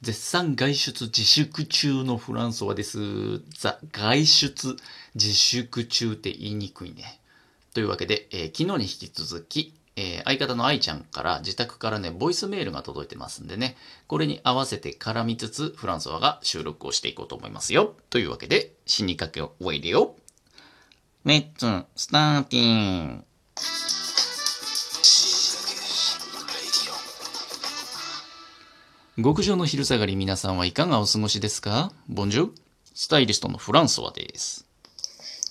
絶賛外出自粛中のフランソワです。ザ、外出自粛中って言いにくいね。というわけで、えー昨日に引き続き、えー相方の愛ちゃんから自宅からね、ボイスメールが届いてますんでね、これに合わせて絡みつつ、フランソワが収録をしていこうと思いますよ。というわけで、死にかけを終えるよ。レッツ、スターティン。極上の昼下がり皆さんはいかがお過ごしですか？ボンジュスタイリストのフランソワです。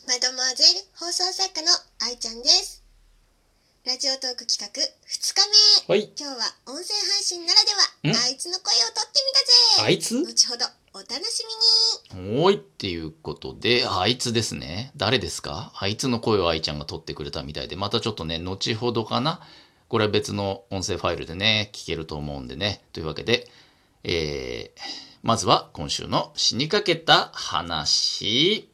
マドモアゼル放送作家の愛ちゃんです。ラジオトーク企画2日目。はい。今日は音声配信ならでん？は、あいつの声を取ってみたぜ。あいつ？後ほどお楽しみに。おーいっていうことで、あいつですね。誰ですか？あいつの声を愛ちゃんが取ってくれたみたいで、またちょっとね、後ほどかな。これは別の音声ファイルでね、聞けると思うんでね。というわけで、えー、まずは今週の死にかけた話。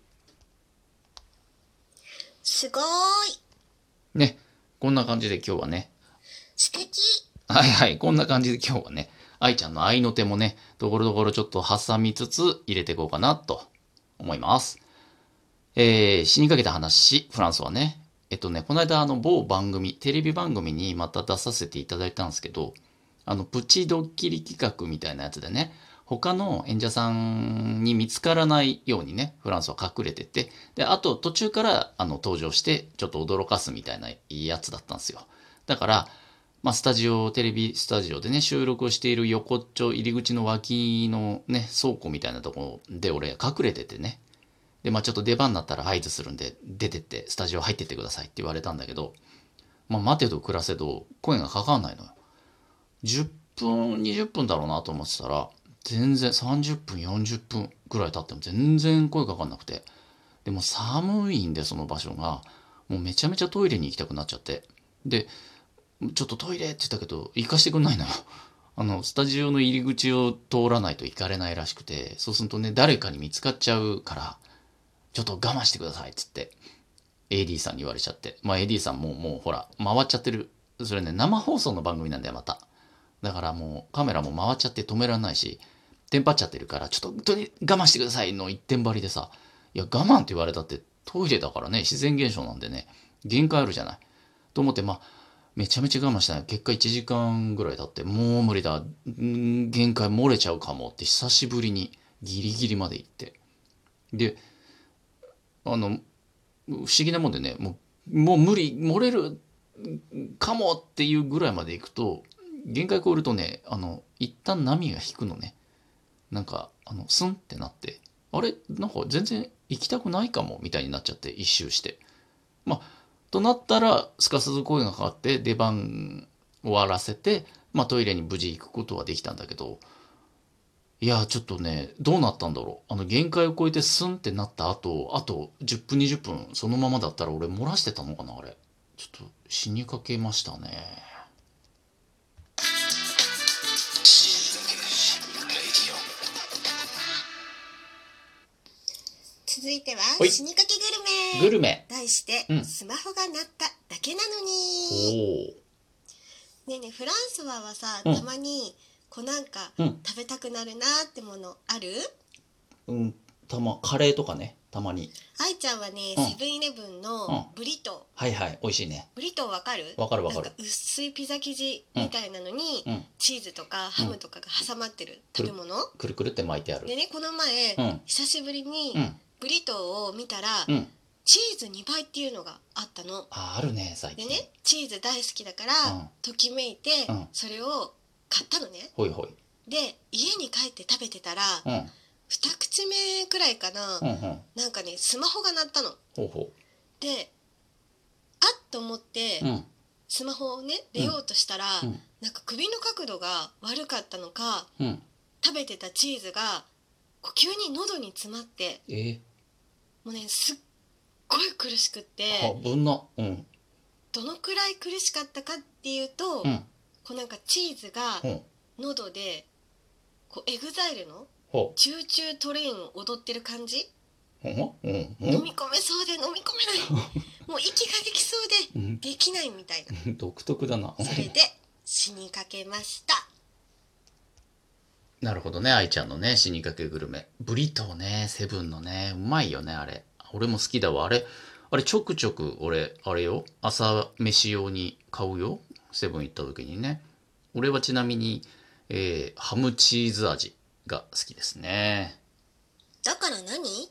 すごーい。ね。こんな感じで今日はね、素敵。はいはい、こんな感じで今日はね、愛ちゃんの愛の手もね、ところどころちょっと挟みつつ入れていこうかなと思います。えー、死にかけた話、フランスはね、えっとね、この間あの某番組、テレビ番組にまた出させていただいたんですけど、あの、プチドッキリ企画みたいなやつでね、他の演者さんに見つからないようにね、フランスは隠れてて、で、あと途中からあの登場して、ちょっと驚かすみたいなやつだったんですよ。だから、まあ、スタジオ、テレビスタジオでね、収録をしている横っちょ、入り口の脇のね、倉庫みたいなところで俺隠れててね。で、まあ、ちょっと出番になったら合図するんで、出てって、スタジオ入ってってくださいって言われたんだけど、まあ、待てど暮らせど、声がかかんないのよ。10分、20分だろうなと思ってたら、全然30分、40分ぐらい経っても全然声かかんなくて。でも寒いんで、その場所が。もうめちゃめちゃトイレに行きたくなっちゃって。で、ちょっとトイレって言ったけど、行かしてくんないのよ。あの、スタジオの入り口を通らないと行かれないらしくて、そうするとね、誰かに見つかっちゃうから、ちょっと我慢してくださいっつって、AD さんに言われちゃって。まあ AD さんももうほら、回っちゃってる。それね、生放送の番組なんだよ、また。だからもうカメラも回っちゃって止められないし、テンパっちゃってるから、ちょっと本当に我慢してくださいの一点張りでさ、いや、我慢って言われたってトイレだからね、自然現象なんでね、限界あるじゃない。と思って、まあ、めちゃめちゃ我慢したの結果1時間ぐらい経って、もう無理だ、限界漏れちゃうかもって久しぶりにギリギリまで行って。で、あの、不思議なもんでね、もう、もう無理、漏れるかもっていうぐらいまで行くと、限界超えるとね、あの、一旦波が引くのね。なんか、あの、スンってなって、あれ？なんか全然行きたくないかも？みたいになっちゃって、一周して。まあ、となったら、すかさず声がかかって、出番終わらせて、まあトイレに無事行くことはできたんだけど、いや、ちょっとね、どうなったんだろう。あの、限界を超えてスンってなった後、あと10分20分、そのままだったら俺漏らしてたのかな、あれ。ちょっと死にかけましたね。続いては死にかけグルメ。グルメ。題して、うんスマホが鳴っただけなのおに。お。ねえねえフランソワはさ、うんたまにこうなんか、うん食べたくなるなってものある？うん、たま、カレーとかね、たまに。愛ちゃんはね、うんセブンイレブンうんのブリトー、はいはい、美味しいね。ブリトーわかる？わかるわかる薄いピザ生地みたいなのに、うん。チーズとかハムとかが挟まってる食べ物、くるくるって巻いてあるで。ねこの前、うん久しぶりにうん。ブリトーを見たら、うん。チーズ2倍っていうのがあったの。あ、あるね、最近。でねチーズ大好きだから、うんときめいて、うんそれを買ったのねほいほい。で家に帰って食べてたら、うん。二口目くらいかな、うんうん。なんかねスマホが鳴ったのほうほであっと思って、う。うん。スマホをね出ようとしたら、うんなんか首の角度が悪かったのかうん。食べてたチーズがこう急に喉に詰まってえー、もうねすっごい苦しくっては、ぶんな。うん。どのくらい苦しかったかっていうと、うん。こうなんかチーズが。喉でこうエグザイルのほ「チューチュートレイン」を踊ってる感じ？う。ほんうん。飲み込めそうで飲み込めない もう息ができそうでうん。できないみたいな独特だな。それで死にかけましたなるほどね、愛ちゃんのね、死にかけグルメ。ブリトーね、セブンのね、うまいよね、あれ。俺も好きだわ。あれ、あれちょくちょく俺、あれよ、朝飯用に買うよ。セブン行った時にね。俺はちなみに、えーハムチーズ味が好きですね。だから何？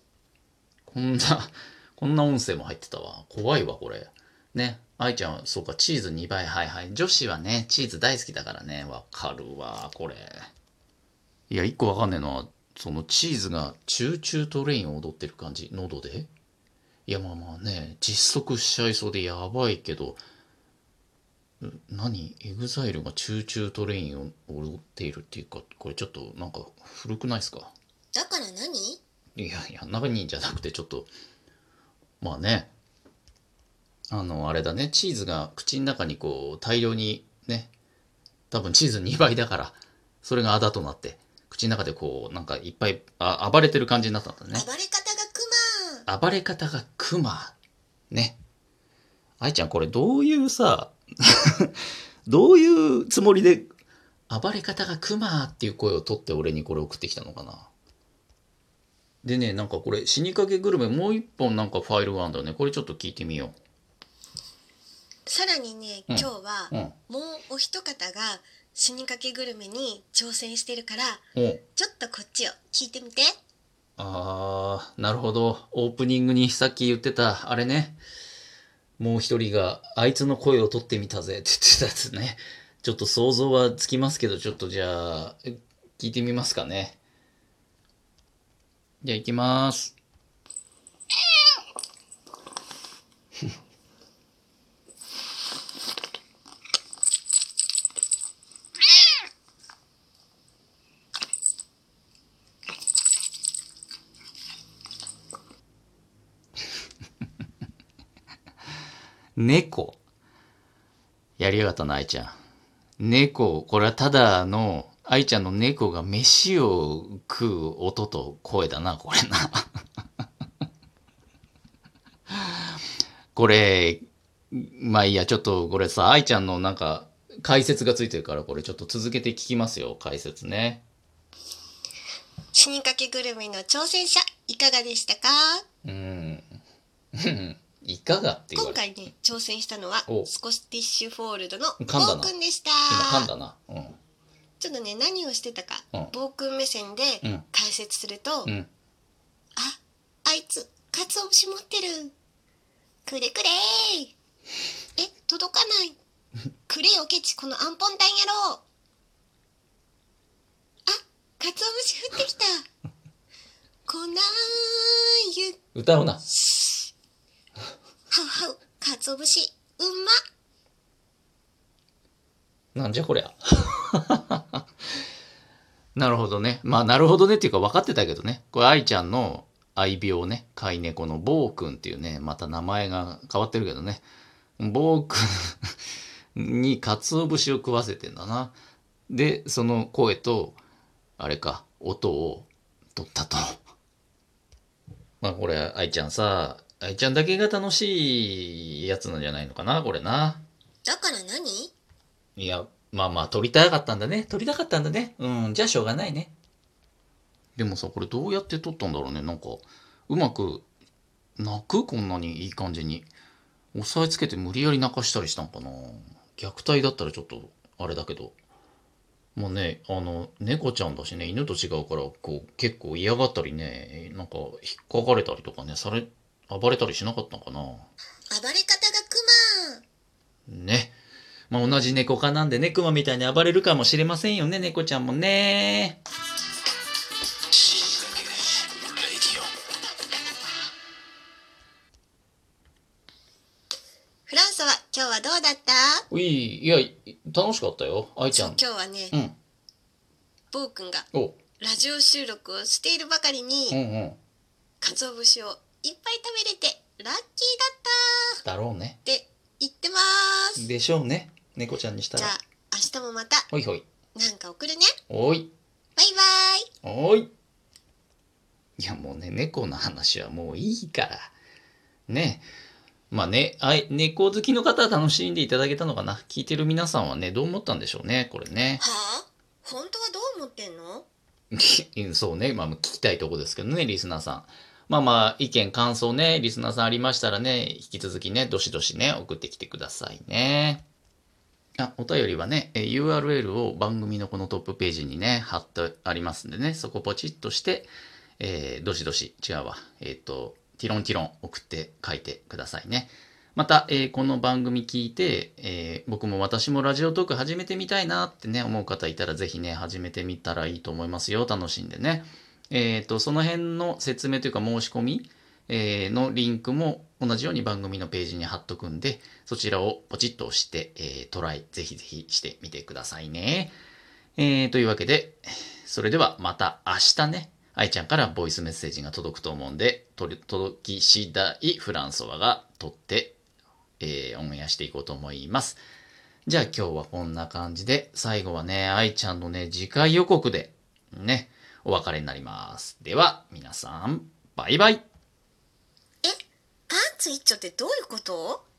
こんな、こんな音声も入ってたわ。怖いわ、これ。ね。愛ちゃんは、そうか、チーズ2倍。はいはい。女子はね、チーズ大好きだからね。わかるわ、これ。いや、一個わかんねえのは、そのチーズが Choo Choo TRAIN を踊ってる感じ。喉で？いや、まあまあね、窒息しちゃいそうでやばいけど、う何？エグザイルが Choo Choo TRAIN を踊っているっていうか、これちょっとなんか古くないですか？だから何？いやいや、何じゃなくてちょっと、まあね、あの、あれだね、チーズが口の中にこう、大量にね、多分チーズ2倍だから、それがあだとなって、口の中でこう、なんかいっぱいあ暴れてる感じになったんだね。暴れ方がクマ暴れ方がクマ。ね。愛ちゃん、これどういうさ、どういうつもりで、暴れ方がクマっていう声を取って俺にこれ送ってきたのかな？でね、なんかこれ、死にかけグルメもう一本なんかファイルがあるんだよね。これちょっと聞いてみよさらにね、うん今日はう。うん。もうお一方が死にかけグルメに挑戦してるからおちょっとこっちを聞いてみてあー、なるほど。オープニングにさっき言ってた、あれね。もう一人が、あいつの声を取ってみたぜって言ってたやつね。ちょっと想像はつきますけど、ちょっとじゃあ、聞いてみますかね。じゃあ行きます。猫。やりやがったな、愛ちゃん。猫、これはただの、愛ちゃんの猫が飯を食う音と声だな、これな。これ、まあいいや、ちょっとこれさ、愛ちゃんのなんか、解説がついてるから、これちょっと続けて聞きますよ、解説ね。死にかけグルメの挑戦者いかがでしたか？うん。いかがって言われ今回ね挑戦したのはおスコティッシュフォールドの噛んだな。暴君でした。今噛んだな。うん。ちょっとね何をしてたか、うん。暴君目線でうん。解説すると、うん。ああいつかつお節持ってる。くれくれー。え届かない。くれよケチ。このアンポンタン野郎。あかつお節降ってきた。粉ゆ歌うな。はうはうかつお節うんまなんじゃこりゃ。なるほどね。まあ、なるほどねっていうか分かってたけどね。これ、愛ちゃんの愛病ね、飼い猫のボーくんっていうね、また名前が変わってるけどね。ボーくんに鰹節を食わせてんだな。で、その声と、あれか、音を取ったと。まあ、これ、愛ちゃんさ、愛ちゃんだけが楽しいやつなんじゃないのかな、これな。だから何？いや、まあまあ、撮りたかったんだね。撮りたかったんだね。うん、じゃあしょうがないね。でもさ、これどうやって撮ったんだろうね。なんか、うまく、泣く？こんなにいい感じに。押さえつけて無理やり泣かしたりしたんかな。虐待だったらちょっと、あれだけど。もうね、あの、猫ちゃんだしね、犬と違うから、こう、結構嫌がったりね、なんか、引っかかれたりとかね、され、暴れたりしなかったんかな。暴れ方がクマね。まあ同じ猫科なんでね、クマみたいに暴れるかもしれませんよね、猫ちゃんもね。フランソは今日はどうだった？うい、いや、楽しかったよ、愛ちゃん。今日はね、うん。ボー君がお、ラジオ収録をしているばかりに、うんうん。鰹節をいっぱい食べれてラッキーだっただろうね。って言ってますでしょうね、猫ちゃんにしたらじゃあ。明日もまたほいほい。なんか送るねおい、バイバイおい。いやもうね、猫の話はもういいから。ね。まあね、あい猫好きの方は楽しんでいただけたのかな。聞いてる皆さんはね、どう思ったんでしょうね、これね。はあ？本当はどう思ってんの？うんそうね。まあ、聞きたいとこですけどね、リスナーさん。まあまあ、意見、感想ね、リスナーさんありましたらね、引き続きね、どしどしね、送ってきてくださいね。あ、お便りはね、URL を番組のこのトップページにね、貼ってありますんでね、そこポチッとして、えーどしどし、違うわ。えっ、と、ティロンティロン送って書いてくださいね。また、えーこの番組聞いて、えー僕も私もラジオトーク始めてみたいなってね、思う方いたらぜひね、始めてみたらいいと思いますよ。楽しんでね。えっ、と、その辺の説明というか申し込み、えーのリンクも同じように番組のページに貼っとくんで、そちらをポチッと押して、えートライ、ぜひぜひしてみてくださいね。えーというわけで、それではまた明日ね、愛ちゃんからボイスメッセージが届くと思うんで、届き次第フランソワが撮って、えーオンエアしていこうと思います。じゃあ今日はこんな感じで、最後はね、愛ちゃんのね、次回予告で、ね、お別れになります。では、皆さん、バイバイえパンツ一丁ってどういうこと？